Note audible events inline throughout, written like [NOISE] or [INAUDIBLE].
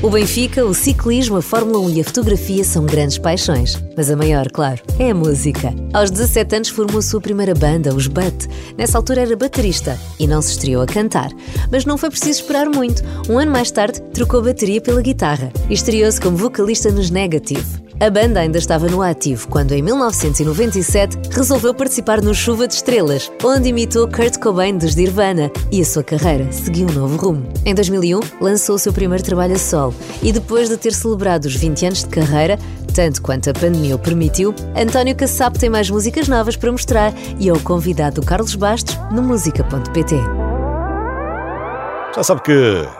O Benfica, o ciclismo, a Fórmula 1 e a fotografia são grandes paixões. Mas a maior, claro, é a música. Aos 17 anos formou a sua primeira banda, os Butt. Nessa altura era baterista e não se estreou a cantar. Mas não foi preciso esperar muito. Um ano mais tarde, trocou a bateria pela guitarra e estreou-se como vocalista nos Negative. A banda ainda estava no ativo quando, em 1997, resolveu participar no Chuva de Estrelas, onde imitou Kurt Cobain dos Nirvana e a sua carreira seguiu um novo rumo. Em 2001, lançou o seu primeiro trabalho a solo e, depois de ter celebrado os 20 anos de carreira, tanto quanto a pandemia o permitiu, António Kassab tem mais músicas novas para mostrar e é o convidado do Carlos Bastos no música.pt. Já sabe que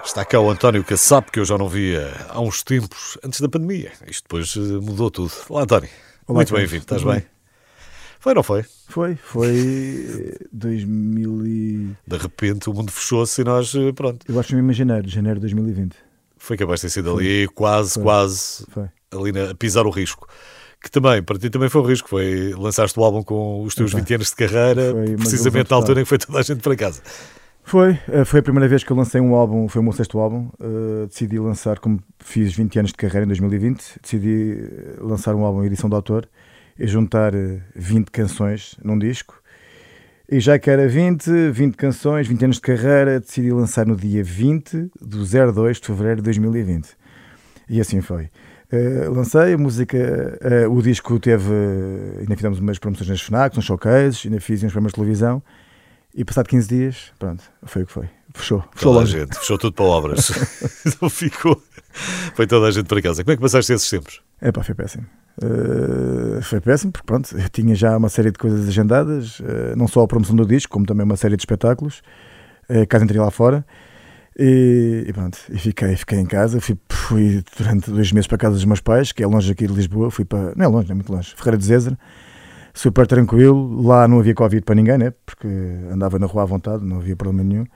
está cá o António Kassap, que eu já não via há uns tempos, antes da pandemia. Isto depois eh, mudou tudo. Olá, António. Olá, Muito bem-vindo. Estás bem? bem? Foi ou não foi? Foi, foi eh, 2000 e... De repente o mundo fechou-se e nós, eh, pronto. Eu acho mesmo em janeiro, janeiro de 2020. Foi capaz de ter sido ali quase, Foi. quase, Foi. ali na- a pisar o risco. Que também, para ti também foi um risco. Foi lançaste o álbum com os teus Epá, 20 anos de carreira, precisamente na altura em que foi toda a gente para casa. Foi, eh, foi a primeira vez que eu lancei um álbum, foi o meu sexto álbum. eh, decidi lançar, como fiz 20 anos de carreira em 2020, decidi eh, lançar um álbum em edição de autor e juntar eh, 20 canções num disco. E já que era 20, 20 canções, 20 anos de carreira, decidi lançar no dia 20 do 02 de fevereiro de 2020. E assim foi. Eh, lancei a música, eh, o disco teve, ainda fizemos umas promoções nas FNAC, uns showcases, ainda fiz uns programas de televisão. E passado 15 dias, pronto, foi o que foi. Fechou. Fechou Toda a gente, fechou tudo para obras. [LAUGHS] Não ficou. Foi toda a gente para casa. Como é que passaste esses tempos? É pá, foi péssimo. Eh, foi péssimo porque pronto, eu tinha já uma série de coisas agendadas, eh, não só a promoção do disco, como também uma série de espetáculos, uh, casa entrei lá fora. E, e pronto, e fiquei, fiquei em casa. Fui, fui durante dois meses para a casa dos meus pais, que é longe aqui de Lisboa. Fui para, não é longe, não é muito longe, Ferreira de Zezer. Super tranquilo. Lá não havia Covid para ninguém, né? Porque andava na rua à vontade, não havia problema nenhum.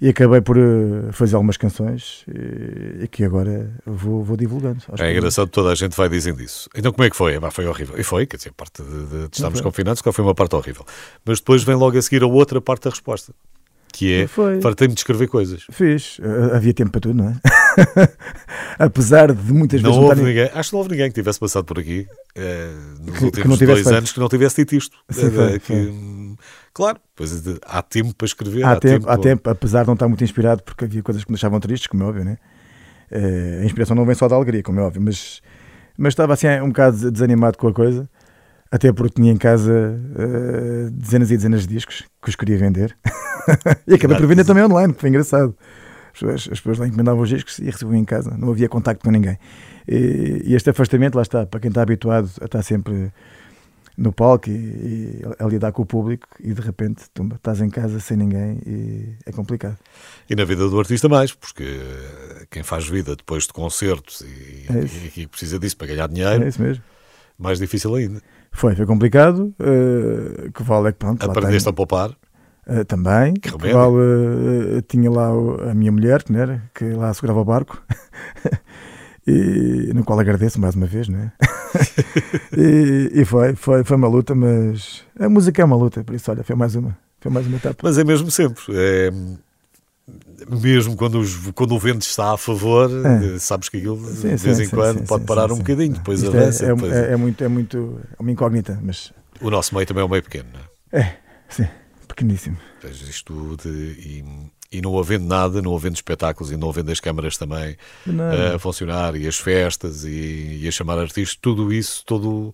E acabei por eh, fazer algumas canções e, e que agora vou, vou divulgando. É poucos. engraçado, toda a gente vai dizendo isso. Então como é que foi? Ah, foi horrível. E foi, quer dizer, a parte de, de, de estarmos confinados, qual foi uma parte horrível. Mas depois vem logo a seguir a outra parte da resposta, que é, Foi. fartei-me de escrever coisas. Fiz. Eh, Havia tempo para tudo, não é? [LAUGHS] Apesar de muitas Não vezes houve estarem- ninguém, acho que não houve ninguém que tivesse passado por aqui eh, nos Que- que últimos não tivesse dois feito. anos que não tivesse dito isto. Sim, Eh, foi, que, hum, Claro, pois há tempo para escrever. Há, tempo, há tempo, apesar de não estar muito inspirado, porque havia coisas que me deixavam tristes, como é óbvio, né? Eh, a inspiração não vem só da alegria, como é óbvio, mas, mas estava assim um bocado desanimado com a coisa, até porque tinha em casa eh, dezenas e dezenas de discos que os queria vender. [LAUGHS] e acabei por vender também online, que foi engraçado. As pessoas, as pessoas lá encomendavam os discos e recebiam em casa, não havia contacto com ninguém. E, e este afastamento, lá está, para quem está habituado a estar sempre no palco e, e a lidar com o público e de repente tumba, estás em casa sem ninguém e é complicado. E na vida do artista mais, porque eh, quem faz vida depois de concertos e, É e- precisa disso para ganhar dinheiro, É isso mesmo. mais difícil ainda. Foi, foi complicado. eh, que vale é que pronto. Aprendeste a tenho, poupar. Eh, também. Que Que remédio. vale, eh, tinha lá a minha mulher, que, era, que lá segurava o barco. [LAUGHS] e, no qual agradeço mais uma vez, não é? [LAUGHS] e, e foi, foi, foi uma luta, mas a música é uma luta, por isso, olha, foi mais uma. Foi mais uma etapa. Mas é mesmo sempre. É, mesmo quando, os- quando o vento está a favor, É. eh, sabes que aquilo Sim, de sim, vez em sim, quando sim, pode parar um bocadinho, depois Isto avança. é, é, depois- é, é muito, é muito é uma incógnita, mas O nosso meio também é um meio pequeno, não é? é, sim, pequeníssimo. Pois Isto de, e, e não havendo nada, não havendo espetáculos e não havendo as câmaras também Não, eh, a funcionar e as festas e, e a chamar artistas, tudo isso, todo,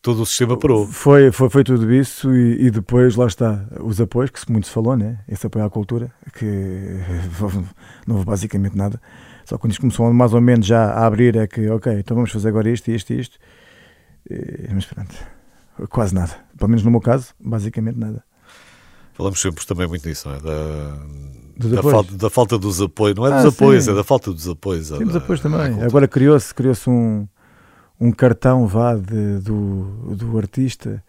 todo o sistema parou. Foi, foi, foi tudo isso e, e depois lá está os apoios, que se muito se falou, né? esse apoio à cultura, que [LAUGHS] não houve basicamente nada. Só quando isto começou mais ou menos já a abrir é que, ok, então vamos fazer agora isto, isto e isto. E, mas pronto, quase nada. Pelo menos no meu caso, basicamente nada. Falamos sempre também muito nisso, não é? Da, da, falta, da falta dos apoios, não é Ah, dos apoios, sim. é da falta dos apoios. Temos à- apoios também. cultura. Agora criou-se criou um, um cartão vá de, do, do artista.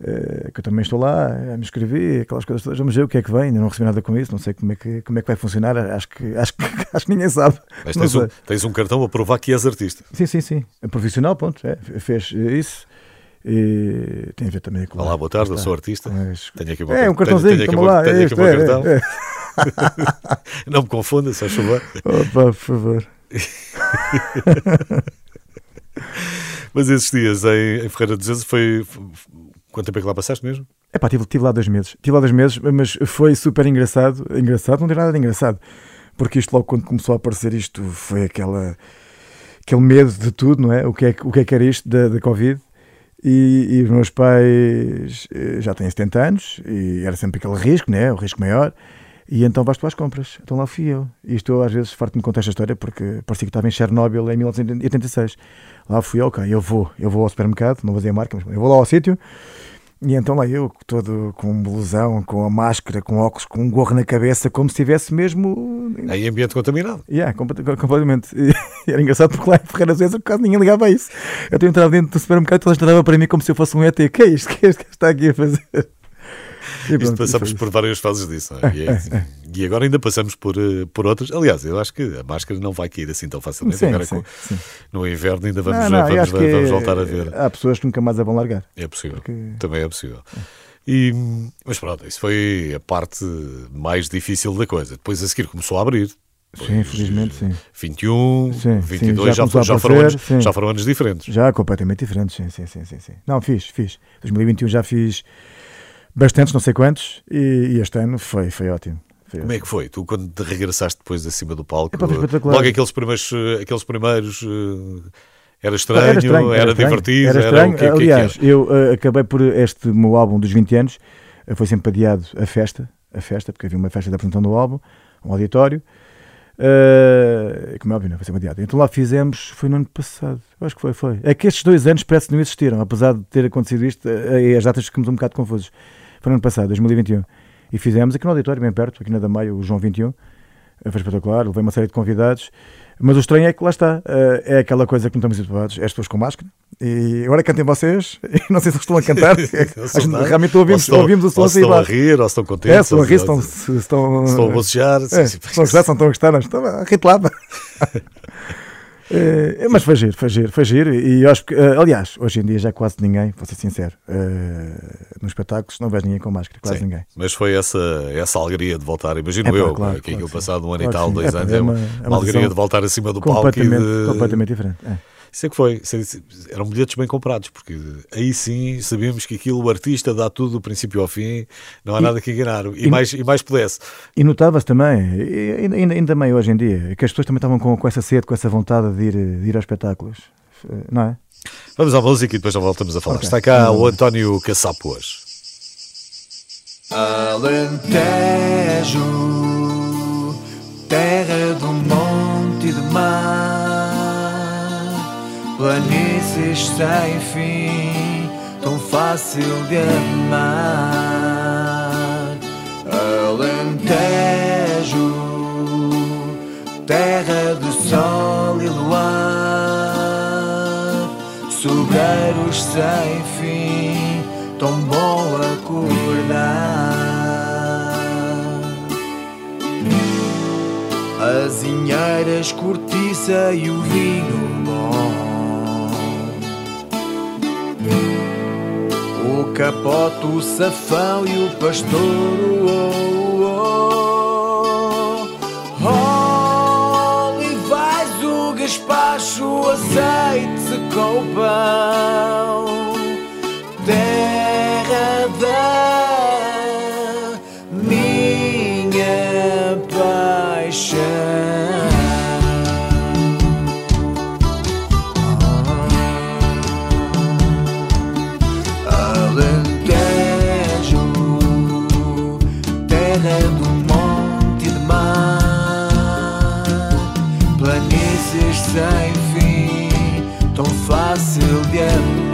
eh, que eu também estou lá a me inscrever, aquelas coisas todas. Vamos ver o que é que vem. Ainda não recebi nada com isso, não sei como é que, como é que vai funcionar. Acho que, acho que, [LAUGHS] acho que ninguém sabe. Mas tens um, tens um cartão a provar que és artista. Sim, sim, sim. É profissional, ponto. É, fez isso. E tem a ver também com. Olá, boa tarde, eu sou artista. Mas- Tenho aqui o meu É, um cartão. cartãozinho, tenho, tenho aqui o lá. é tenho aqui é, cartão. é, [LAUGHS] é. Não me confunda, se faz favor. Opa, por favor. [LAUGHS] Mas esses dias em, em Ferreira dos Ezes foi. Quanto tempo é que lá passaste mesmo? É pá, tive, tive lá dois meses. Tive lá dois meses, mas foi super engraçado. Engraçado, não tem nada de engraçado. Porque isto logo quando começou a aparecer isto foi aquela aquele medo de tudo, não é? O que é, o que, é que era isto da, da Covid? E, os meus pais eh, já têm 70 anos e era sempre aquele risco, né? o risco maior. E então vais tu às compras. Então lá fui eu. E isto eu às vezes farto-me contar esta história porque parecia que estava em Chernobyl em 1986. Lá fui eu, ok, eu vou, eu vou ao supermercado, não vou dizer a marca, mas eu vou lá ao sítio e então lá eu, todo com um blusão, com a máscara, com óculos, com um gorro na cabeça, como se estivesse mesmo. Em ambiente contaminado. Yeah, completamente. [LAUGHS] E era engraçado porque lá em Ferreira vezes quase ninguém ligava a isso. Eu entrado dentro do supermercado e toda a gente para mim como se eu fosse um ET. O que é isto? O que é isto que está aqui a fazer? E pronto, Isto passamos por várias fases disso. É? E, é, [LAUGHS] e, agora ainda passamos por, eh, por outras. Aliás, eu acho que a máscara não vai cair assim tão facilmente. Sim, agora sim, sim. no inverno ainda vamos, não, não, vamos, vamos, vamos, voltar a ver. Há pessoas que nunca mais a vão largar. É possível. Porque... Também é possível. E, mas pronto, isso foi a parte mais difícil da coisa. Depois a seguir começou a abrir. Sim, infelizmente sim. 21, sim, 22 sim, já, já, já, foram anos, já foram anos diferentes. Já completamente diferentes, sim, sim, sim, sim. Não, fiz, fiz. 2021 já fiz bastantes, não sei quantos, e, e este ano foi, foi ótimo. Como é que foi? Tu, quando te regressaste depois acima do palco, logo aqueles primeiros, aqueles primeiros uh, era estranho, era, estranho, era, era estranho, divertido, era estranho. Era, que, Aliás, que eu uh, acabei por este meu álbum dos 20 anos, uh, foi sempre adiado a festa, a festa, porque havia uma festa da apresentação do álbum, um auditório. Uh, como é óbvio, não, foi sempre adiado. Então lá fizemos, foi no ano passado, acho que foi, foi. É que estes dois anos parece que não existiram, apesar de ter acontecido isto, uh, as datas ficamos um bocado confusos. Foi no ano passado, 2021. E fizemos aqui no auditório, bem perto, aqui na Damaio, o João 21. Foi espetacular, levei uma série de convidados. Mas o estranho é que lá está, uh, é aquela coisa que não estamos habituados, é as pessoas com máscara. E agora cantem vocês, [LAUGHS] e não sei [LAUGHS] se estão a cantar, realmente ouvimos, estão, ouvimos o som assim. Estão a rir, ou estão contentes. É, estão a rir, estão, estão, estão a bocejar. É, estão a gostar, estão a gostar, não, estão a rir [LAUGHS] É, mas foi giro, foi giro, foi giro. E acho que, uh, aliás, hoje em dia já quase ninguém, vou ser sincero, uh, nos espetáculos não vês ninguém com máscara, quase Sim, ninguém. Mas foi essa, essa alegria de voltar, imagino é, eu, claro, que claro, aquilo passado um ano e tal, dois é, anos, é uma, é uma alegria de voltar acima do palco. Completamente, de... completamente diferente. É. Isso é que foi. Eram bilhetes bem comprados, porque aí sim sabíamos que aquilo, o artista dá tudo do princípio ao fim, não há e, nada que enganar. E, e, mais, e mais pudesse. E notava-se também, ainda, ainda também hoje em dia, que as pessoas também estavam com, com essa sede, com essa vontade de ir, de ir aos espetáculos. Não é? Vamos à música e depois já voltamos a falar. Okay. Está cá o António Caçapo hoje. Alentejo, terra do monte e do mar planícies sem fim, tão fácil de amar. Alentejo, terra de sol e luar, sobreiros sem fim, tão bom acordar. Azinheiras, cortiça e o vinho bom capote, o safão e o pastor. Oh, oh, oh. Olivais, o gaspacho, o azeite com o pão. Fácil de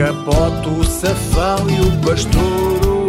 capote, o safão e o pastor.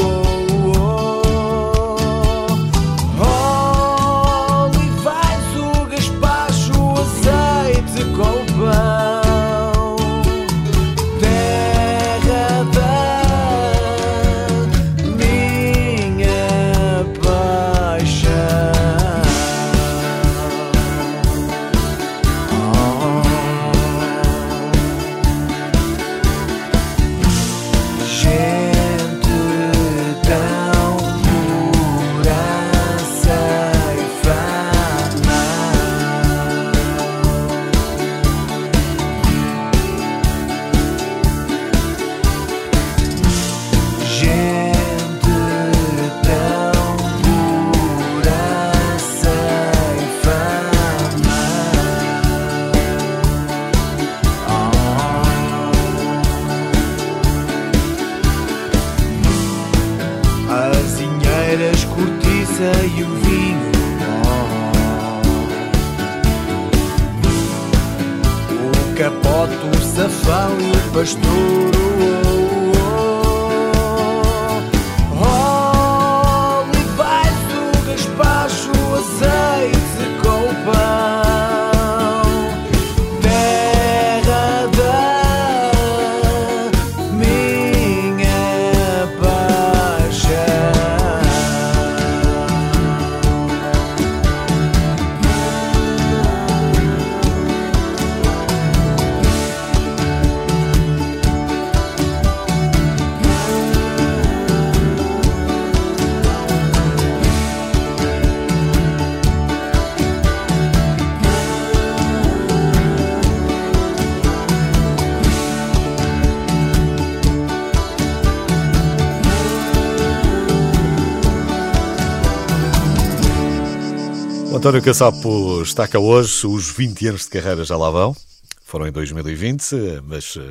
António Caçapo está cá hoje, os 20 anos de carreira já lá vão, foram em 2020, mas uh,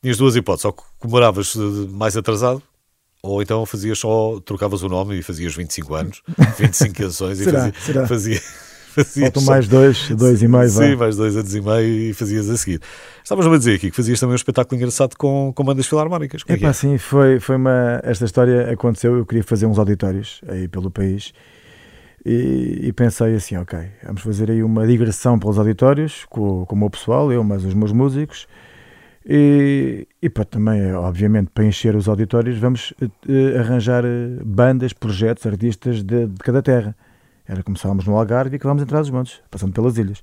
tinhas duas hipóteses, ou comemoravas mais atrasado, ou então fazias só, trocavas o nome e fazias 25 anos, [LAUGHS] 25 canções e será, fazia, será? fazia fazias Faltam mais dois, dois e meio. Sim, vai. mais dois anos e meio e fazias a seguir. Estavas-me a dizer aqui que fazias também um espetáculo engraçado com, com bandas filarmónicas. Como é Epá, é? sim, foi, foi uma. Esta história aconteceu. Eu queria fazer uns auditórios aí pelo país e, e pensei assim: ok, vamos fazer aí uma digressão pelos auditórios com, com o meu pessoal, eu, mais os meus músicos. E, e para também, obviamente, para encher os auditórios, vamos eh, arranjar eh, bandas, projetos, artistas de, de cada terra. Era começávamos no Algarve e que vamos entrar dos montes, passando pelas ilhas.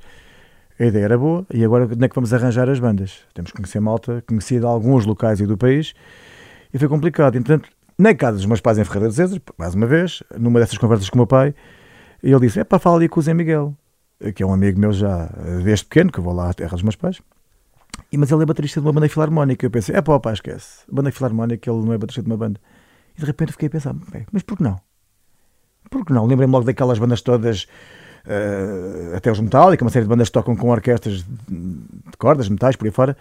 A ideia era boa e agora onde é que vamos arranjar as bandas? Temos que conhecer malta, conhecia de alguns locais e do país e foi complicado. Entretanto, na casa dos meus pais em Ferreira de César, mais uma vez, numa dessas conversas com o meu pai, ele disse: É para falar ali com o Zé Miguel, que é um amigo meu já desde pequeno, que eu vou lá à terra dos meus pais. E, mas ele é baterista de uma banda filarmónica. Eu pensei: É pá, pá, esquece. Banda filarmónica, ele não é baterista de uma banda. E de repente fiquei a pensar: "Bem, Mas por que não? Por que não? Lembrei-me logo daquelas bandas todas, eh, até os Metallica, uma série de bandas que tocam com orquestras de cordas, metais, por aí fora.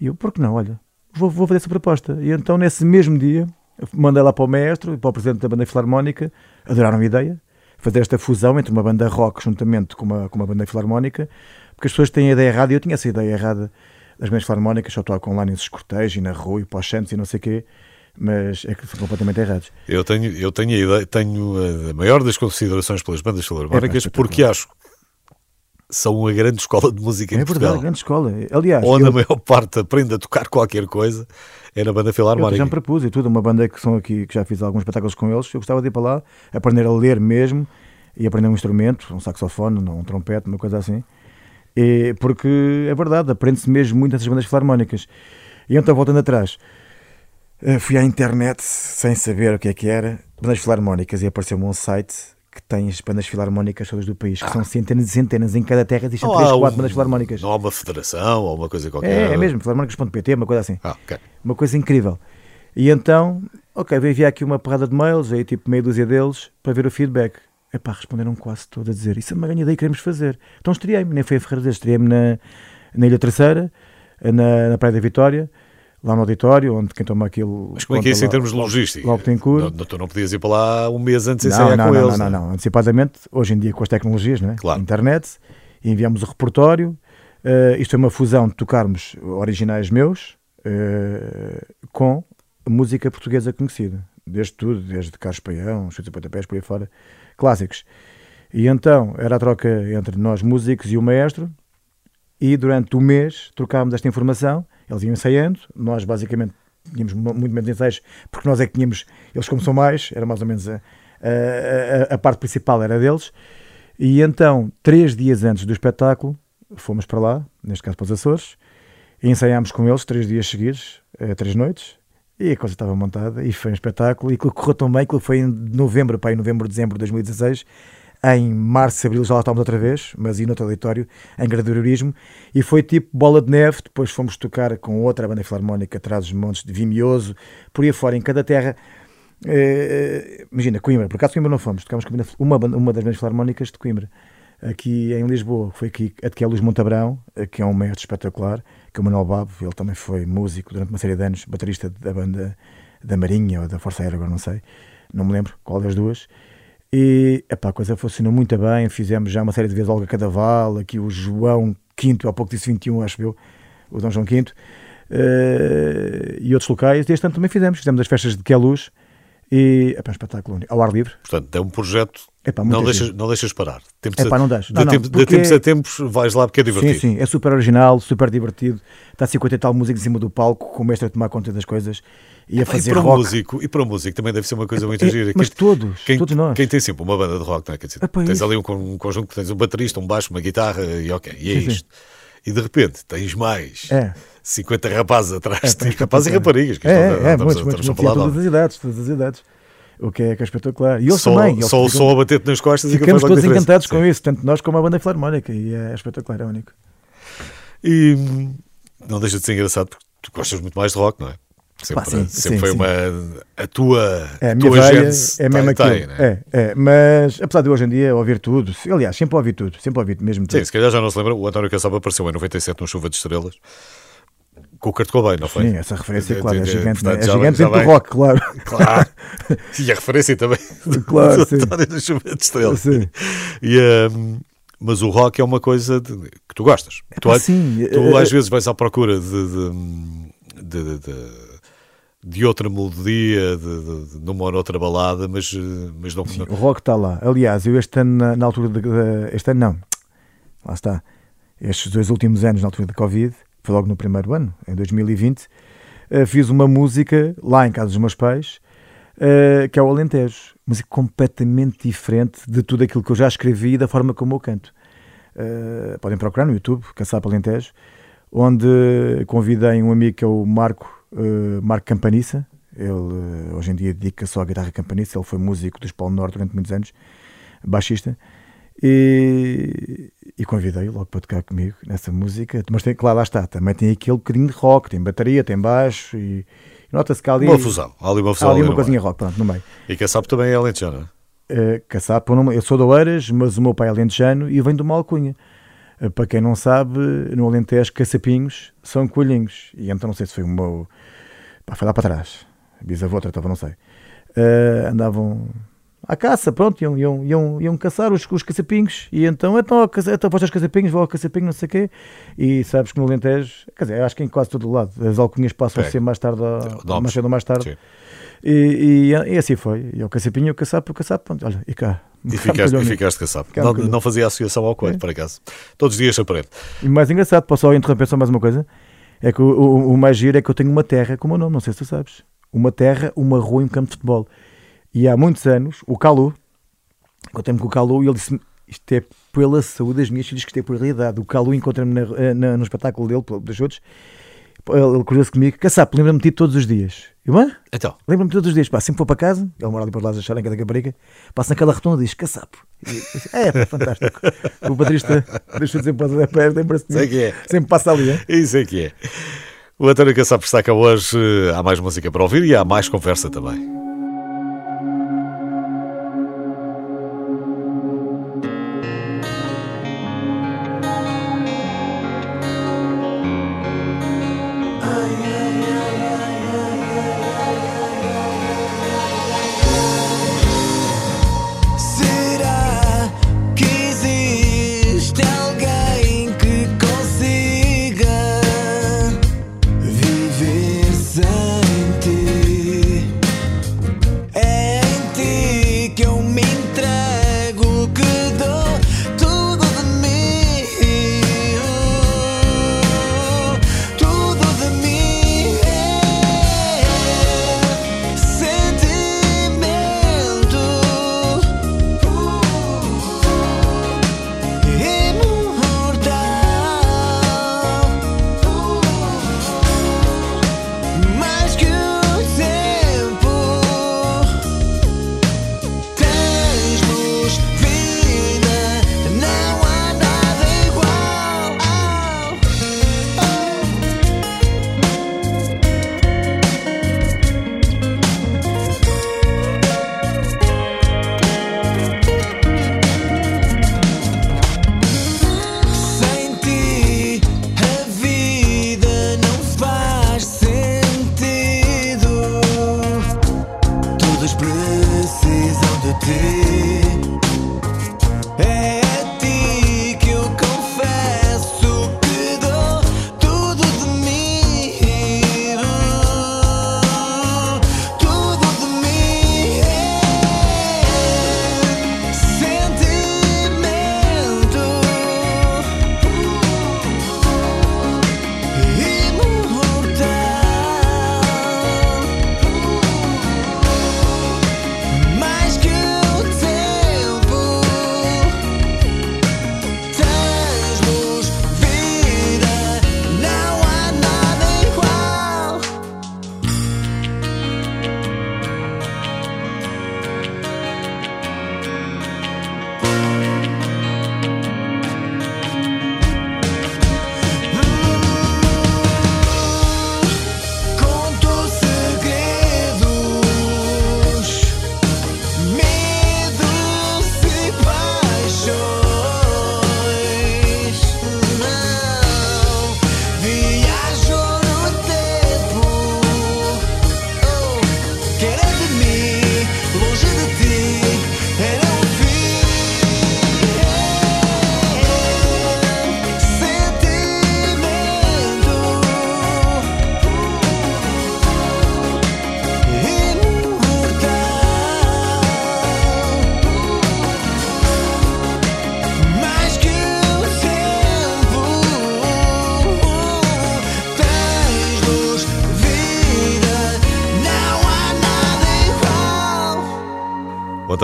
E eu, por que não? Olha, vou, vou fazer essa proposta. E então, nesse mesmo dia, mandei lá para o maestro e para o presidente da banda filarmónica, adoraram a ideia, fazer esta fusão entre uma banda rock juntamente com uma, com uma banda filarmónica, porque as pessoas têm a ideia errada, e eu tinha essa ideia errada das bandas filarmónicas, só tocam lá nesses cortejos e na rua e pós e não sei o quê, mas é que são completamente errados. Eu tenho, eu tenho a ideia, tenho a maior das considerações pelas bandas filarmónicas É, pá, porque acho que são uma grande escola de música em é Portugal. verdade, grande escola. Aliás, Onde eu, a maior parte aprende a tocar qualquer coisa é na banda eu já filarmónica. me propus e tudo, uma banda que são aqui, que já fiz alguns espetáculos com eles, eu gostava de ir para lá, aprender a ler mesmo e aprender um instrumento, um saxofone, um trompete, uma coisa assim. E, porque é verdade, aprende-se mesmo muito nessas bandas filarmónicas. E então, voltando atrás, eh, fui à internet sem saber o que é que era, bandas filarmónicas, e apareceu-me um site que tem as bandas filarmónicas todas do país, que são centenas e centenas, em cada terra existem Não 3, há 4 um- bandas filarmónicas. Não há uma federação ou uma coisa qualquer. É, é mesmo, filarmónicas.pt, uma coisa assim Ah, ok. uma coisa incrível. E então, ok, veio enviar aqui uma porrada de mails, aí tipo meia dúzia deles, para ver o feedback. Epá, responderam quase todos a dizer, isso é uma grande ideia que queremos fazer. Então estreiei-me, nem foi a Ferreira estreiei-me na, na Ilha Terceira, na, na Praia da Vitória, lá no auditório, onde quem toma aquilo... Mas como é que é isso em termos de logística? Logo tem cura. Não, não, tu não podias ir para lá um mês antes de Não, ensaiar não, com não, eles. não, não, não, antecipadamente, hoje em dia com as tecnologias, não é? Claro. internet, enviamos o repertório, eh, isto é uma fusão de tocarmos originais meus eh, com música portuguesa conhecida, desde tudo, desde Carlos Paião, Chutes e Pontapés, por aí fora, clássicos. E então era a troca entre nós músicos e o maestro, e durante o mês trocávamos esta informação, eles iam ensaiando, nós basicamente tínhamos mu- muito menos ensaios, porque nós é que tínhamos, eles como são mais, era mais ou menos a, a, a- a parte principal era deles, e então, três dias antes do espetáculo, fomos para lá, neste caso para os Açores, e ensaiámos com eles três dias seguidos, eh, três noites, e a coisa estava montada, e foi um espetáculo, e aquilo correu tão bem, aquilo foi em novembro, para em novembro, dezembro de 2016, em março, abril já lá estávamos outra vez, mas e no outro auditório, em gradualismo, e foi tipo bola de neve, depois fomos tocar com outra banda filarmónica atrás dos montes de Vimioso, por aí fora, em cada terra, eh, imagina, Coimbra, por acaso Coimbra não fomos, tocámos uma, uma das bandas filarmónicas de Coimbra, aqui em Lisboa, foi aqui, aqui é Luís Montabrão, eh, que é um mestre espetacular, que é o Manuel Babo, ele também foi músico durante uma série de anos, baterista da banda da Marinha ou da Força Aérea, agora não sei, não me lembro qual das duas. E epá, a coisa funcionou muito bem. Fizemos já uma série de vezes Olga Cadaval, aqui o João há pouco disse 21, acho eu, o Dom João V, uh, e outros locais. E este ano também fizemos, fizemos as festas de Queluz e é um espetáculo ao ar livre. Portanto, é um projeto. Epá, não, deixas, não deixas parar. Tempos Epá, não deixas. De, não, tempo, de tempos a tempos vais lá porque é divertido. Sim, sim, é super original, super divertido. Está 50 e tal música em cima do palco, com o mestre a tomar conta das coisas e a fazer e para rock. músico E para o músico também deve ser uma coisa muito é, gira. Mas quem, todos, quem, todos nós. Quem tem sempre uma banda de rock, não é? Quer dizer, tens ali um, um, conjunto que tens um baterista, um baixo, uma guitarra e ok, e é sim, isto. Sim. E de repente tens mais. É. 50 rapazes atrás é, de ti, rapazes e raparigas. Que é, é, é, muitos, muitos, muitos, todas as idades, todas as idades. O que é, que é espetacular. E eles só, também. Só o som a bater-te nas costas e ficamos todos encantados com isso, tanto nós como a banda filarmónica. E é espetacular, é único. E não deixa de ser engraçado porque tu gostas muito mais de rock, não é? Sempre, sim, sempre sim, foi sim. uma. A tua. É, a minha tua veia é mesmo aquilo. Tem, né? é, é, mas apesar de hoje em dia ouvir tudo, aliás, sempre ouvi tudo, sempre ouvi mesmo tudo. Sim, se calhar já não se lembra, o António Caçaba apareceu em 97 no Chuva de Estrelas com o Kurt Cobain, não foi? Sim, essa referência, claro, é gigante. Portanto, é gigante dentro do rock, claro. Claro. [LAUGHS] E a referência também claro, do António Chuva de Estrelas. Sim. E, um, mas o rock é uma coisa de, que tu gostas. É, tu, sim, tu às vezes vais à procura de, de, de de outra melodia, de, de, de, numa ou outra balada, mas, mas não. Sim, o rock está lá. Aliás, eu este ano, na, na altura de, Este ano não. Lá está. Estes dois últimos anos, na altura da Covid, foi logo no primeiro ano, em 2020, eh, fiz uma música lá em casa dos meus pais, eh, que é o Alentejo. Música completamente diferente de tudo aquilo que eu já escrevi e da forma como eu canto. Eh, podem procurar no YouTube, Caçapa Alentejo, onde convidei um amigo que é o Marco uh, Marco Campaniça. Ele uh, hoje em dia dedica só à guitarra Campaniça. Ele foi músico dos Paulo Norte durante muitos anos, baixista. E, e convidei-o logo para tocar comigo nessa música. Mas tem, claro, lá está, também tem aquele bocadinho de rock, tem bateria, tem baixo e, nota-se que há ali. Uma fusão, há ali uma fusão. Há ali uma coisinha rock, pronto, no meio. E Caçapo também é alentejano, uh, Caçapo, eu sou de Oeiras, mas o meu pai é alentejano e vem de uma alcunha. Uh, para quem não sabe, no Alentejo, caçapinhos são coelhinhos. E então não sei se foi o meu Pá, foi lá para trás. Bisavô tratava, não sei. Uh, andavam à caça, pronto, iam, iam, iam, iam caçar os, os caçapinhos. E então, então, então os caçapinhos, vou ao caçapinho, não sei o quê. E sabes que no Alentejo, quer dizer, acho que em quase todo o lado, as alcunhas passam a ser mais tarde, a, mais cedo ou mais tarde. E, e, e, assim foi. E o caçapinho, o caçapo, o caçapo, pronto, olha, e cá. E ficaste, e ficaste caçapo. Não, não fazia associação ao coelho, é. por acaso. Todos os dias aprende. E mais engraçado, posso só interromper só mais uma coisa? É que o, o, o mais giro é que eu tenho uma terra com o meu nome, não sei se tu sabes. Uma terra, uma rua e um campo de futebol. E há muitos anos, o Calu, tenho com o Calu e ele disse isto é pela saúde das minhas filhas que isto é por realidade. O Calu encontra-me no espetáculo dele, dos outros, ele, ele cruzou-se comigo, Caçapo, lembra-me de ti todos os dias. Hã? Então. Lembra-me todos os dias, pá, sempre vou para casa, ele mora ali por lá da Charenca da Caparica, passa naquela rotunda e diz, Caçapo. é, pá, fantástico. [LAUGHS] o baterista deixou de sempre passar perto, lembra-se de que é. Sempre passa ali, é? Isso é que é. O António Caçapo está cá hoje, há mais música para ouvir e há mais conversa também.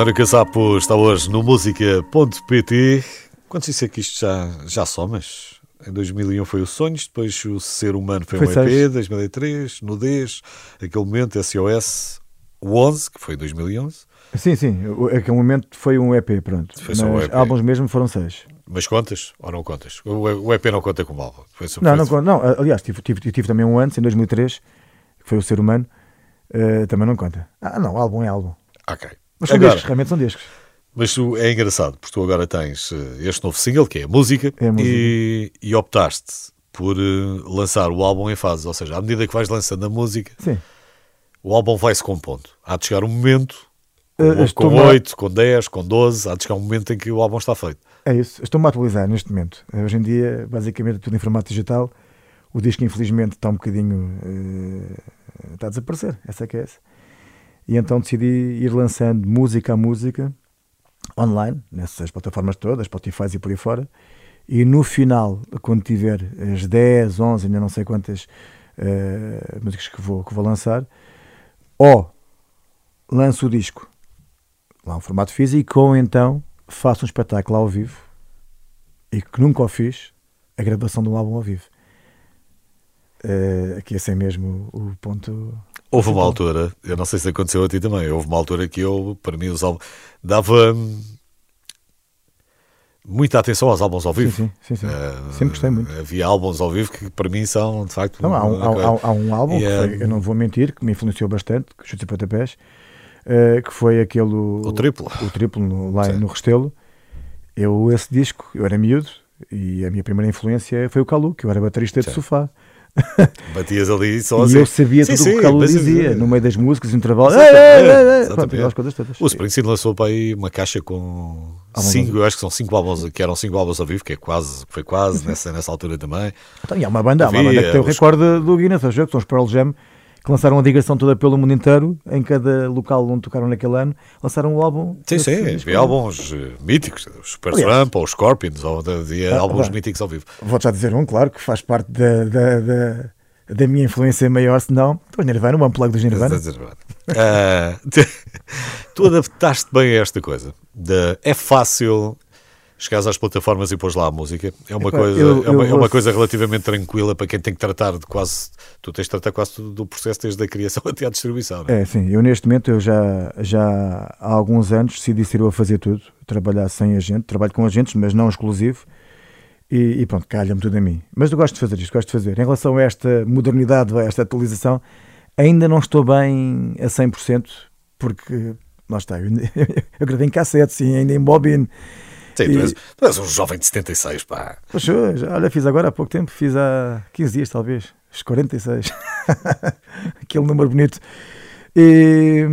António Casapo está hoje no música.pt. Quantos isso é que isto já, já somas? Em 2001 foi o Sonhos, depois o Ser Humano foi, Foi um EP, seis. 2003, Nudez, aquele momento, SOS, o 11, que foi em 2011. Sim, sim. Aquele momento foi um EP, pronto. Foi só um EP. álbuns mesmo foram seis. Mas contas ou não contas? O, EP não conta como álbum. Foi Não, não, conta- não. Aliás, tive, tive, tive também um antes, em 2003, que foi o Ser Humano. eh, também não conta. Ah, não, álbum é álbum. Ok. Mas são Agora, discos, realmente são discos. Mas tu- é engraçado, porque tu agora tens eh, este novo single, que é a música, É a música. E, e optaste por eh, lançar o álbum em fases. Ou seja, à medida que vais lançando a música, Sim. o álbum vai-se compondo. Há de chegar um momento, Eh, com, estou com mal- 8, com 10, com 12, há de chegar um momento em que o álbum está feito. É isso. Estou-me a atualizar neste momento. Hoje em dia, basicamente, tudo em formato digital. O disco, infelizmente, está um bocadinho. eh, está a desaparecer. Essa é que é essa. E então decidi ir lançando música a música online, nessas plataformas todas, Spotify e por aí fora. E no final, quando tiver as 10, 11, ainda não sei quantas eh, músicas que vou, que vou lançar, ou lanço o disco lá em formato físico, ou então faço um espetáculo ao vivo e que nunca o fiz, a gravação de um álbum ao vivo. Eh, que esse é mesmo o ponto. Houve uma altura, eu não sei se aconteceu a ti também, houve uma altura que eu, para mim, os álbuns, dava hum, muita atenção aos álbuns ao vivo. sim, sim, sim. Eh, Sempre gostei muito. Havia álbuns ao vivo que para mim são, de facto, Não, há, um, há, há- há um álbum, que foi- eh, eu não vou mentir, que me influenciou bastante, que Chutes e Pontapés, eh, que foi aquele. O triplo. O triplo no, lá Sim. no Restelo. Eu, esse disco, eu era miúdo e a minha primeira influência foi o Calu, que eu era baterista de Sim. sofá. [LAUGHS] Batias ali E sozinho. eu sabia Sim, tudo o sim, que o Calu mas- dizia, no meio das músicas, no intervalo. Exatamente. Pronto, todas. O Springsteen lançou para aí uma caixa com cinco, eu acho que são cinco álbuns, que eram cinco álbuns ao vivo, que é quase, foi quase nessa, nessa altura também. Então, e há uma banda, há uma Havia banda que tem o recorde do Guinness, acho que são os Pearl Jam, que lançaram a digressão toda pelo mundo inteiro, em cada local onde tocaram naquele ano, lançaram um álbum. Sim, sim, havia álbuns eh, míticos, os Super Aliás. Tramp ou os Scorpions, ou havia Ah, álbuns míticos ao vivo. Vou já dizer um, claro, que faz parte da, da, da, da minha influência maior, se não, estou Nirvana, um unplug dos Nirvana. Ah, [LAUGHS] tu adaptaste bem a esta coisa. De- é fácil chegares às plataformas e pôs lá a música. É uma, coisa, eu- é uma, eu é uma coisa relativamente tranquila para quem tem que tratar de quase. Tu tens de tratar quase tudo do processo desde a criação [LAUGHS] até à distribuição. é? É, sim, eu neste momento, eu já, já há alguns anos decidi ser eu a fazer tudo, trabalhar sem agente, trabalho com agentes, mas não exclusivo, e, e pronto, calha-me tudo a mim. Mas eu gosto de fazer isto, gosto de fazer. Em relação a esta modernidade, a esta atualização, ainda não estou bem a 100%, porque, lá está, eu, ainda- [LAUGHS] eu gravei em cassete, sim, ainda em bobine. Sim, tu, és, tu és um jovem de 76, pá. Já, olha, fiz agora há pouco tempo, fiz há 15 dias talvez, os 46. [LAUGHS] Aquele número bonito. E,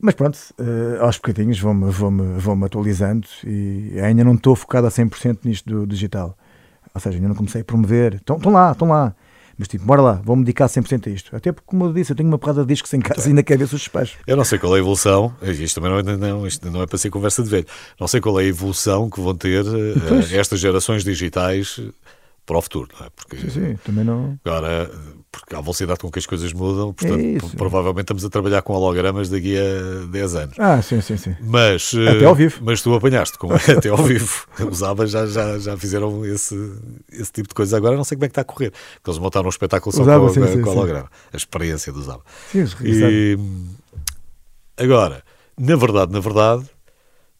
mas pronto, eh, aos bocadinhos vou-me vou -me, vou -me atualizando e ainda não estou focado a 100% nisto do digital. Ou seja, ainda não comecei a promover. Estão lá, estão lá. Mas tipo, bora lá, vou-me dedicar 100% a isto. Até porque, como eu disse, eu tenho uma porrada de discos em casa e ainda quero ver se os despejo. Eu não sei qual é a evolução, isto também não, é- não, isto não é para ser conversa de velho, não sei qual é a evolução que vão ter Pois. estas gerações digitais para o futuro, não é? Porque Sim, sim, também não. agora, porque à velocidade com que as coisas mudam, portanto, isso. pro- provavelmente estamos a trabalhar com hologramas daqui a 10 anos. Ah, sim, sim, sim. Mas, eh, Até ao vivo. Mas tu apanhaste com [LAUGHS] até ao vivo. Os ABBA já, já, já fizeram esse, esse tipo de coisa. Agora não sei como é que está a correr. Porque eles montaram um espetáculo só Os com, sim, com, sim, com holograma. A experiência dos ABBA. Sim, E agora, na verdade, na verdade,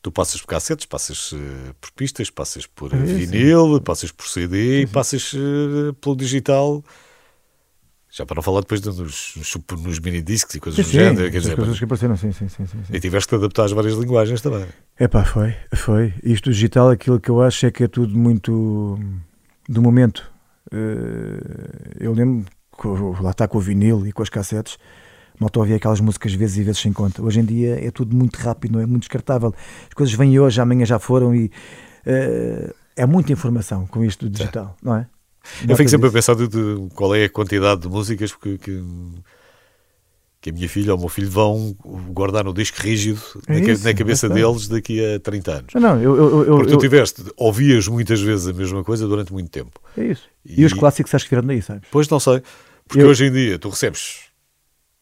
tu passas por cassetes, passas eh, por pistas, passas por É vinil, passas por CD e passas eh, pelo digital. Já para não falar depois de- nos, nos, nos mini discos e coisas Sim, do sim, género. Quer as dizer, coisas que apareceram, sim, sim, sim, sim, sim. e tiveste que adaptar às várias linguagens também. Epá, foi, foi. Isto digital, aquilo que eu acho é que é tudo muito do momento. Eu lembro, lá está com o vinil e com as cassetes, malta ouvia aquelas músicas vezes e vezes sem conta. Hoje em dia é tudo muito rápido, não é muito descartável. As coisas vêm hoje, amanhã já foram e eh, é muita informação com isto do digital, não é? Eu Nota fico sempre a disso. pensar de, de qual é a quantidade de músicas que, que, que a minha filha ou o meu filho vão guardar no disco rígido É na, isso, na cabeça está. deles daqui a 30 anos. Não, eu, eu, eu, Porque eu- tu tiveste, ouvias muitas vezes a mesma coisa durante muito tempo. é isso. E, os E- clássicos acho que vieram daí, sabes? Pois não sei, porque Eu- hoje em dia tu recebes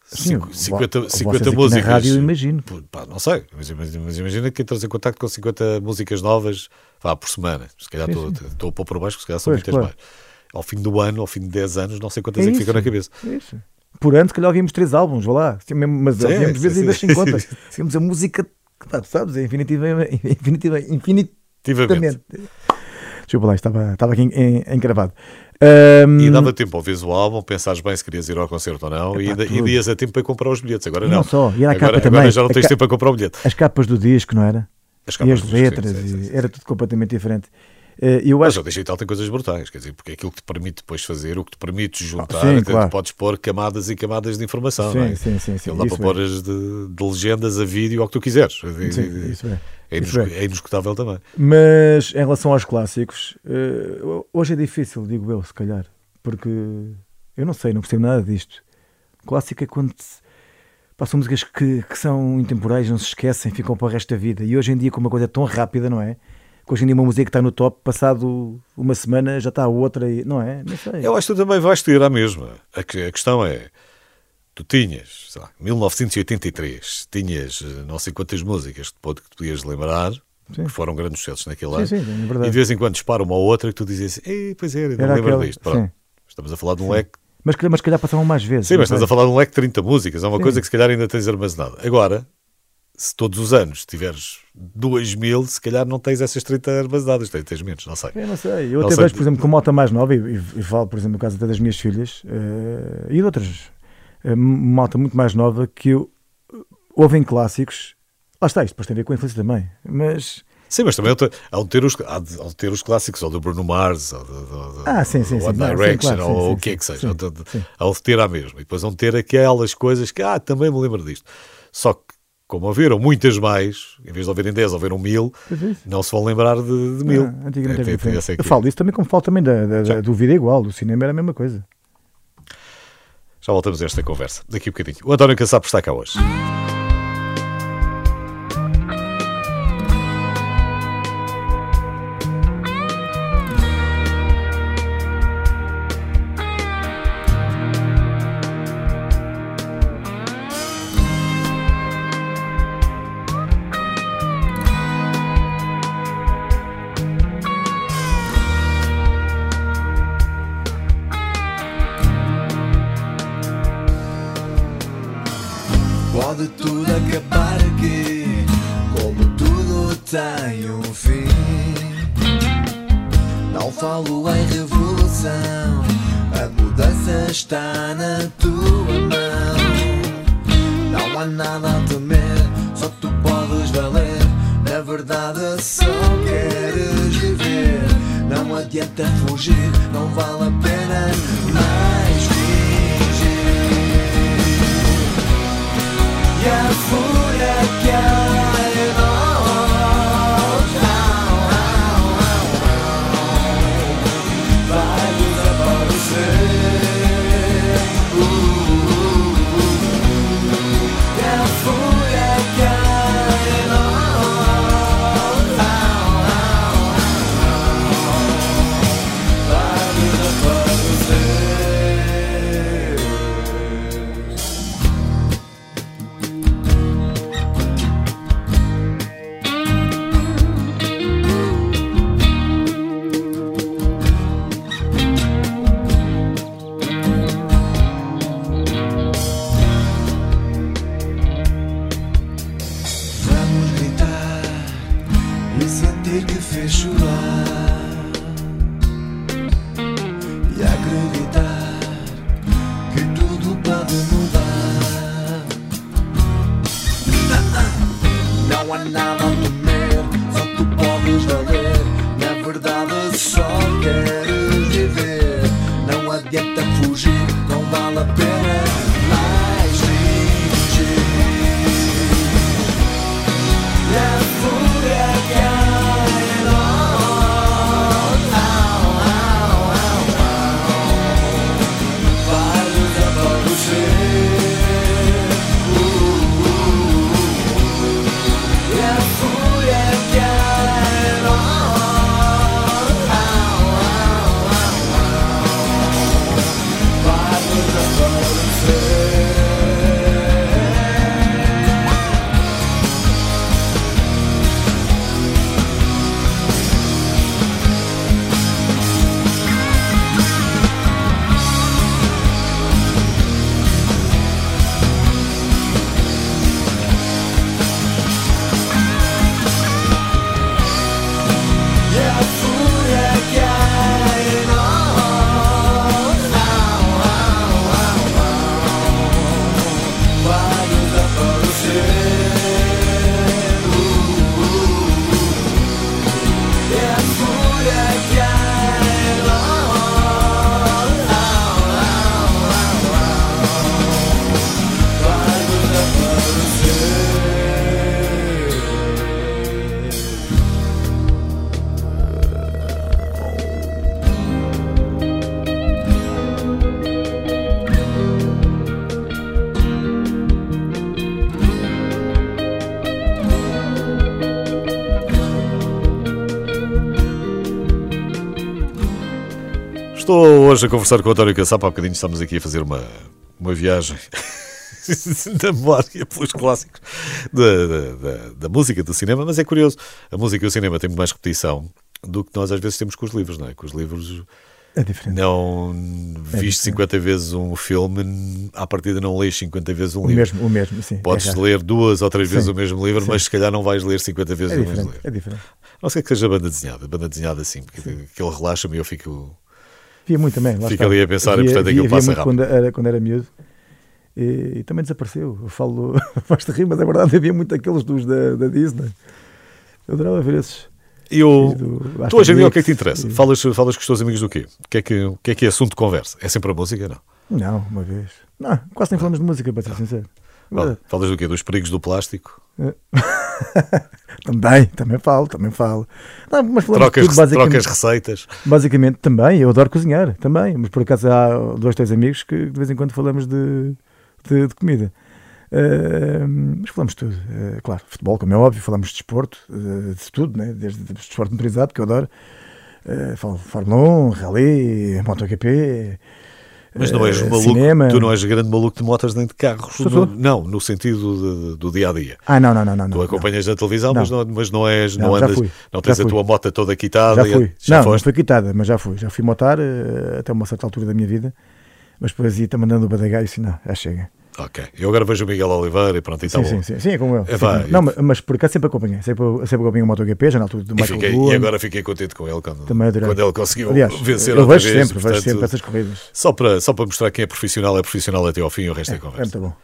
Sim, 50, vo- 50 vocês aqui músicas. Na rádio, eu imagino. Pá, não sei, mas, mas- mas imagina que entras em contato com 50 músicas novas vá, por semana. Se calhar estou a pôr por baixo, se calhar são Pois, muitas claro. mais. Ao fim do ano, ao fim de 10 anos, não sei quantas É é, que isso. ficam na cabeça. É Isso. Por ano, se calhar ouvimos três álbuns, vá lá. Mas Sim, ouvimos vezes ainda sim. sem conta. Temos a música, pá, sabes, é infinitiva, infinitiva, Ativamente. infinitamente. Desculpa lá, estava, estava aqui em- encravado. Ahm, E dava tempo ao ouvires o álbum, pensares bem se querias ir ao concerto ou não, e, Epá, e tudo. dias a tempo para comprar os bilhetes. Agora Não não. só, e era a agora, capa agora também. já não A tens ca- tempo para comprar o bilhete. As capas do disco, não era? As e as disco, sim, letras, sim, sim, e era tudo completamente diferente. Eh, Eu Mas acho o digital tem coisas brutais, quer dizer, porque é aquilo que te permite depois fazer, o que te permite juntar, sim, até claro. podes pôr camadas e camadas de informação. Sim, não é? sim, sim, sim, Ele dá para pôr as de, de legendas a vídeo ao que tu quiseres. Sim, isso é. É, é. é indiscutável também. Mas em relação aos clássicos, eh, hoje é difícil, digo eu, se calhar, porque eu não sei, não percebo nada disto. Clássico é quando são músicas que, que são intemporais, não se esquecem, ficam para o resto da vida. E hoje em dia, com uma coisa tão rápida, não é? Que hoje em dia uma música que está no top, passado uma semana já está a outra, e, não é? Não sei. Eu acho que tu também vais ter a mesma. A, que- a questão é, tu tinhas, sei lá, 1983, tinhas eh, não sei quantas músicas que te podias lembrar, Sim. que foram grandes sucessos naquele Sim, ano, sim, é e verdade. de vez em quando dispara uma ou outra que tu dizias assim, Ei, pois é, não Era lembro disto. Pronto. Estamos a falar de um leque Mas, se calhar passavam mais vezes. Sim, mas estás a falar de um leque de 30 músicas. É uma coisa que se calhar ainda tens armazenado. Agora, se todos os anos tiveres 2 mil, se calhar não tens essas 30 armazenadas. Tens, tens menos, não sei. Eu não sei. Eu Não até sei. vejo, por exemplo, com malta mais nova, e, e, e falo, por exemplo, no caso até das minhas filhas eh, e de outras, eh, malta muito mais nova, que eu, ouvem clássicos. Lá está, isto depois tem a ver com a infância também. Mas. Sim, mas também de ter os, de ter os clássicos, ou do Bruno Mars, ou do, Ah, sim, sim. One sim, Direction, claro, ou o que é que seja. sim, de ter a mesma. E depois vão ter aquelas coisas que, ah, também me lembro disto. Só que, como ouviram muitas mais, em vez de ouvirem 10, ouviram mil, é não se vão lembrar de, de mil. Ah, antigamente É, tem- tem essa Eu falo disso também como falo também da, da- Já. do vídeo é igual, do cinema era a mesma coisa. Já voltamos a esta conversa daqui a bocadinho. O António Casapo está cá hoje. Estou hoje a conversar com o António Caçapa. Há bocadinho estamos aqui a fazer uma, uma viagem [LAUGHS] da memória pelos clássicos da, da, da, da música, do cinema. Mas é curioso, a música e o cinema têm mais repetição do que nós às vezes temos com os livros, não é? Com os livros É diferente. não É viste diferente. 50 vezes um filme, à partida não lês 50 vezes um O livro. mesmo, o mesmo, sim. Podes é ler duas ou três vezes Sim. o mesmo livro, Sim. mas se calhar não vais ler 50 vezes É o mesmo livro. é diferente. A Não sei que seja banda desenhada, banda desenhada assim, porque aquele relaxa-me e eu fico. Via muito também. lá Fica está. ali a pensar e, Via- portanto, aquilo via passa muito rápido. Quando era, quando era miúdo. E, e também desapareceu. Eu falo, [LAUGHS] faz-te rir, mas é verdade, havia muito aqueles dos da, da Disney. Eu adorava ver esses. E o. E do Tu hoje em dia o que é que te interessa? e- Falas, falas com os teus amigos do quê? O que, é que, o que é que é assunto de conversa? É sempre a música? Não. Não, uma vez. Não, quase nem falamos de música, para ser sincero. Fala- Falas do quê? Dos perigos do plástico? [LAUGHS] Também, também falo, também falo. Não, mas falamos de Trocas, tudo, trocas receitas? basicamente também. Eu adoro cozinhar também, mas por acaso há dois, três amigos que de vez em quando falamos de, de, de comida. Uh, mas falamos de tudo. Uh, claro, futebol, como é óbvio, falamos de desporto, uh, de tudo, né? desde o desporto motorizado, que eu adoro. Falo de Fórmula 1, Rally, MotoGP. Mas não és uh, maluco, cinema. tu não és grande maluco de motas nem de carros. No- não, no sentido de- do dia a dia. Ah, não, não, não. não Tu não, acompanhas na televisão, Não. mas, não, mas não és, não, Não, andas, não tens a tua moto toda quitada. Já fui. Já não, não foste? foi quitada, mas já fui. Já fui motar uh, até uma certa altura da minha vida. Mas depois ia-te mandando o badagai e disse: não, já chega. Ok. Eu agora vejo o Miguel Oliveira e pronto, e está Sim, sim, sim, sim, é como eu. É, vai. não, mas, mas por acaso sempre acompanhei. Sempre, sempre acompanhei o MotoGP, já na altura do E, Michael fiquei- Buon. e agora fiquei contente com ele quando, quando ele conseguiu Aliás, vencer eu outra vejo vez. sempre, vejo portanto, sempre essas corridas. só, para, só para mostrar quem é profissional, é profissional até ao fim, o resto é, É conversa. muito bom.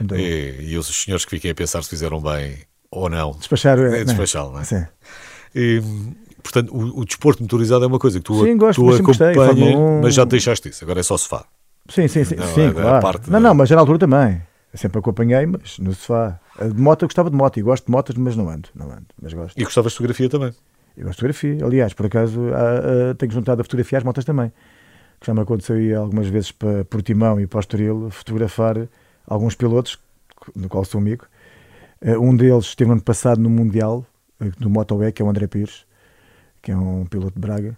É muito bom. E, e os senhores que fiquem a pensar se fizeram bem ou não. Despachar É é, despachá-lo, não é? Sim, E, portanto, o, o desporto motorizado é uma coisa que tu, Sim, gosto, tu gostei, acompanhas, 1. mas já te deixaste isso, agora é só sofá. Sim, sim, sim, Não, sim, é claro. não, da- não, mas já na altura também. Eu sempre acompanhei, mas no sofá. De moto eu gostava de moto e gosto de motas, mas não ando, não ando, mas gosto. E gostavas de fotografia também. Eu gosto de fotografia. Aliás, por acaso, há, há, tenho juntado a fotografia às motas também. Que já me aconteceu ir algumas vezes para Portimão e para Estoril fotografar alguns pilotos, no qual sou amigo. Eh, Um deles esteve no ano passado no Mundial, eh, do Moto E, que é o André Pires, que é um piloto de Braga.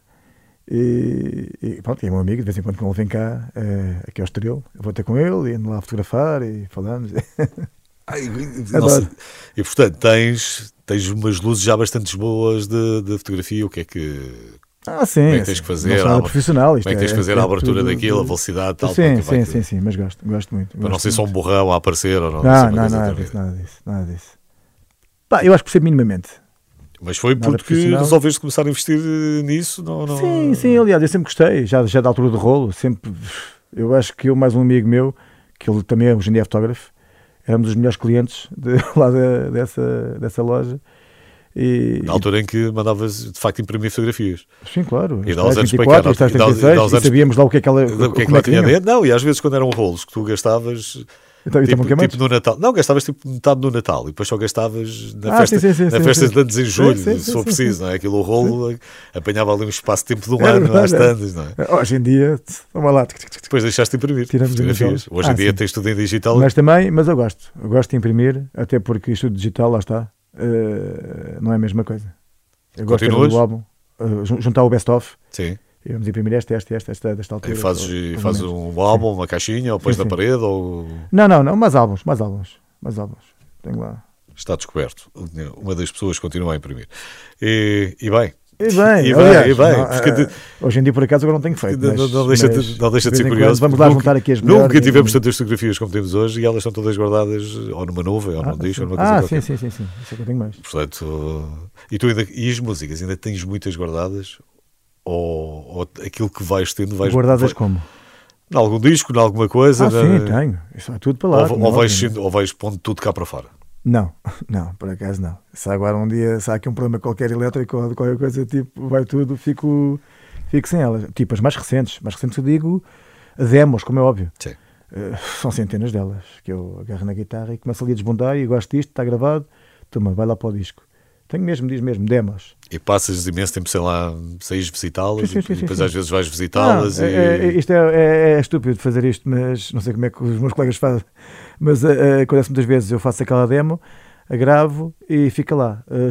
E, e pronto, é meu amigo, de vez em quando quando ele vem cá, eh, aqui ao Estoril, eu vou ter com ele e ando lá a fotografar e falamos. [LAUGHS] Ai, [LAUGHS] nossa. E portanto, tens, tens umas luzes já bastante boas de, de fotografia. O que é que, ah, sim. como é que tens que fazer? Não sou A- profissional. como é que tens que fazer a abertura daquilo, a velocidade tal? Sim, sim, sim, sim, mas gosto, gosto muito. Para não ser só um borrão a aparecer ou não. Não, uma não, coisa nada disso, nada disso, nada disso. Pá, eu acho que percebo minimamente. Mas foi Nada porque profissional. resolveste começar a investir eh, nisso? Não, não... Sim, sim, aliás, eu sempre gostei, já, já da altura do rolo, sempre. Eu acho que eu, mais um amigo meu, que ele também é hoje em dia fotógrafo, éramos os melhores clientes de, [LAUGHS] lá da- dessa, dessa loja. E, Na altura em que mandavas de facto imprimir fotografias. sim, claro. E dá uns tais anos para 24, cá, os tais e dá- e dá 36, e sabíamos lá o que é que ela. O que é que como lá tinha dentro? Não, e às vezes quando eram rolos que tu gastavas Então, e tipo, queimados? tipo no Natal. Não, gastavas tipo metade no Natal e depois só gastavas na Ah, festa, sim, sim, na sim, festa de anos em julho, se for preciso, não é? Aquilo o rolo apanhava ali um espaço de tempo de um É ano, às verdade, é. tantas, não é? Hoje em dia, vamos lá. Depois deixaste de imprimir Tiramos fotografias. Hoje em Ah, dia sim. tens tudo em digital. Mas também, mas eu gosto. Eu gosto de imprimir, até porque isto digital, lá está, eh, não é a mesma coisa. Eu gosto Continuas? do álbum, jun- juntar o best-of, Sim. E vamos imprimir esta, esta, esta, esta, desta E altura. fazes, pelo fazes menos. um álbum, uma caixinha, ou pões Sim, na sim. parede, ou Não, não, não, mais álbuns, mais álbuns, mais álbuns. Tenho lá. está descoberto. Uma das pessoas continua a imprimir. E, e bem. E bem, e bem, aliás, e bem, não, porque eh, hoje em dia por acaso agora não tenho feito. Não, mas, não, não deixa mas de, não deixa de ser curioso. Vamos lá Nunca- juntar aqui as melhores. Nunca e- tivemos tantas fotografias como temos hoje e elas estão todas guardadas ou numa nuvem, ou Ah, num disco, ou sim. numa coisa Ah, qualquer. sim, sim, sim, sim. Isso é que eu tenho mais. Portanto, e, tu ainda, e as músicas, ainda tens muitas guardadas? Ou, ou aquilo que vais tendo, vais. Guardadas vai, como? em algum disco, em alguma coisa? Ah, na- sim, tenho. Isso é tudo para lá. ou, ou, é vais, óbvio. sendo- ou vais pondo tudo cá para fora? Não, [LAUGHS] não, por acaso não. Se agora um dia se há aqui um problema qualquer elétrico ou qualquer coisa, tipo, vai tudo, fico, fico sem elas. Tipo, as mais recentes, mais recentes eu digo demos, como é óbvio. Sim. Eh, são centenas delas que eu agarro na guitarra e começo ali a desbundar e gosto disto, está gravado, toma, vai lá para o disco. Tenho mesmo, diz mesmo, demos. E passas imenso tempo, sei lá, saís visitá-las e depois sim, às vezes vais visitá-las Não, e. é- é- isto é, é- é estúpido fazer isto, mas não sei como é que os meus colegas fazem. Mas eh, acontece muitas vezes, eu faço aquela demo, a gravo e fica lá. Eh,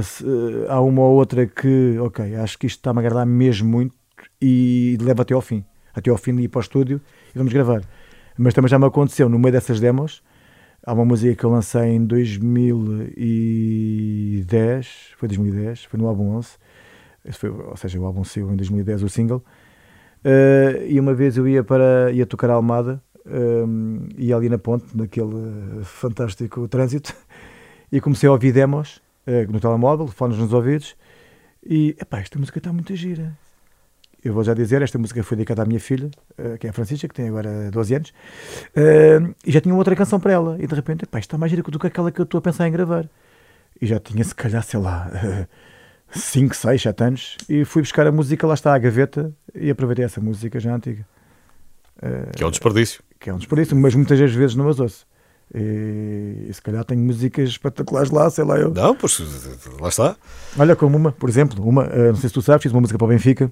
há uma ou outra que, ok, acho que isto está-me a agradar mesmo muito e leva até ao fim. até ao fim de ir para o estúdio e vamos gravar. Mas também já me aconteceu, no meio dessas demos, há uma música que eu lancei em 2010, foi 2010, foi no álbum 11, esse foi, ou seja, o álbum saiu em 2010, o single, uh, e uma vez eu ia, para, ia tocar a Almada, um, ia ali na ponte, naquele fantástico trânsito, [LAUGHS] e comecei a ouvir demos uh, no telemóvel, fones nos ouvidos, e, epá, esta música está muito gira. Eu vou já dizer, esta música foi dedicada à minha filha, uh, que é a Francisca, que tem agora 12 anos, uh, e já tinha outra canção para ela. E de repente, isto está mais gira do que aquela que eu estou a pensar em gravar. E já tinha, se calhar, sei lá, 5, 6, 7 anos. E fui buscar a música, lá está, a gaveta, e aproveitei essa música já antiga. Uh, que é um desperdício. Que é um desperdício, mas muitas das vezes não as ouço. E, e, se calhar tenho músicas espetaculares lá, sei lá eu. Não, pois lá está. Olha, como uma, por exemplo, uma, não sei se tu sabes, fiz uma música para o Benfica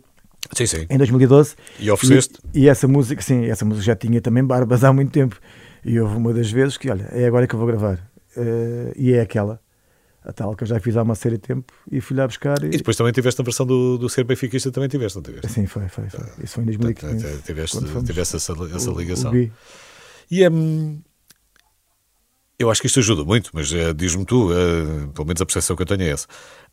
Sim, sim. Em 2012. E ofereceste? E, e, essa música, sim, essa música já tinha também barbas há muito tempo. E houve uma das vezes que, olha, é agora que eu vou gravar. Uh, e é aquela, a tal que eu já fiz há uma série de tempo e fui lá buscar. E, e depois também tiveste a versão do, do Ser Benfiquista, também tiveste, não tiveste? Sim, foi, foi. foi. Isso foi em 2015. Tiveste, tiveste essa, essa ligação. O, o e um, eu acho que isto ajuda muito, mas uh, diz-me tu, uh, pelo menos a percepção que eu tenho é essa.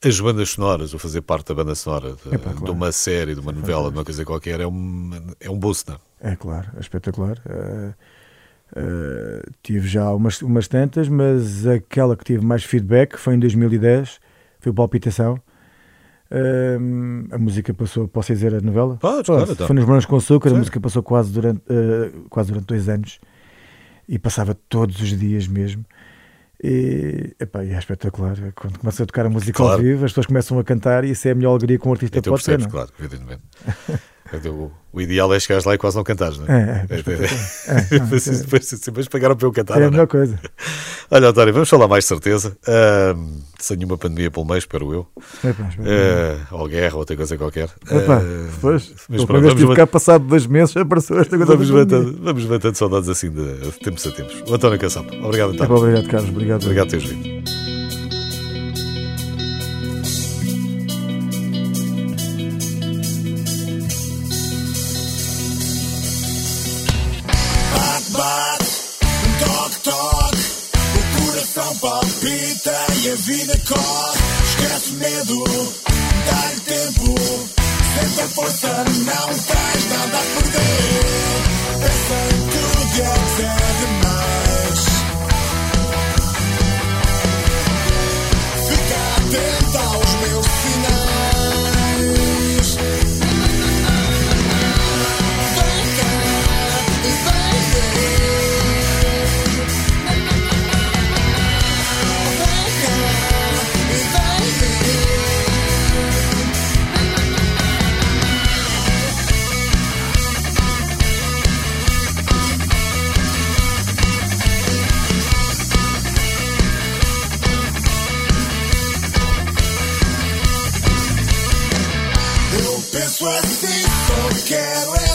As bandas sonoras, ou fazer parte da banda sonora de, claro. de uma série, de uma novela, é de uma coisa qualquer, é um, é um boost, não é? claro, é espetacular. Uh, tive já umas, umas tantas, mas aquela que tive mais feedback foi em 2010, foi Palpitação. a música passou, posso dizer a novela? Pode, claro, então. Foi nos Morangos com Açúcar, Sim. a música passou quase durante, quase durante dois anos e passava todos os dias mesmo. E, epá, e é espetacular. Quando começa a tocar a música claro. ao vivo, as pessoas começam a cantar e isso é a melhor alegria que um artista então pode percebes, ter. Claro, evidentemente. [LAUGHS] o, o, ideal é chegares lá e quase não cantares, não é? É, é, é, é [LAUGHS] depois, depois, depois pagaram para eu cantar. É a melhor coisa. [LAUGHS] Olha, António, vamos falar mais certeza. Uh, sem nenhuma pandemia pelo meio, espero eu. uh, ou guerra, ou outra coisa qualquer. Epá, uh, pois, mas pronto, tive cá passado dois meses, apareceu esta coisa. Vamos batendo, vamos batendo saudades assim de, de tempos a tempos. O António Caçampo, obrigado, António. obrigado, Carlos. Obrigado. Obrigado por teres corre, esquece o medo, dá-lhe tempo, sente a força, não tens nada But we don't care.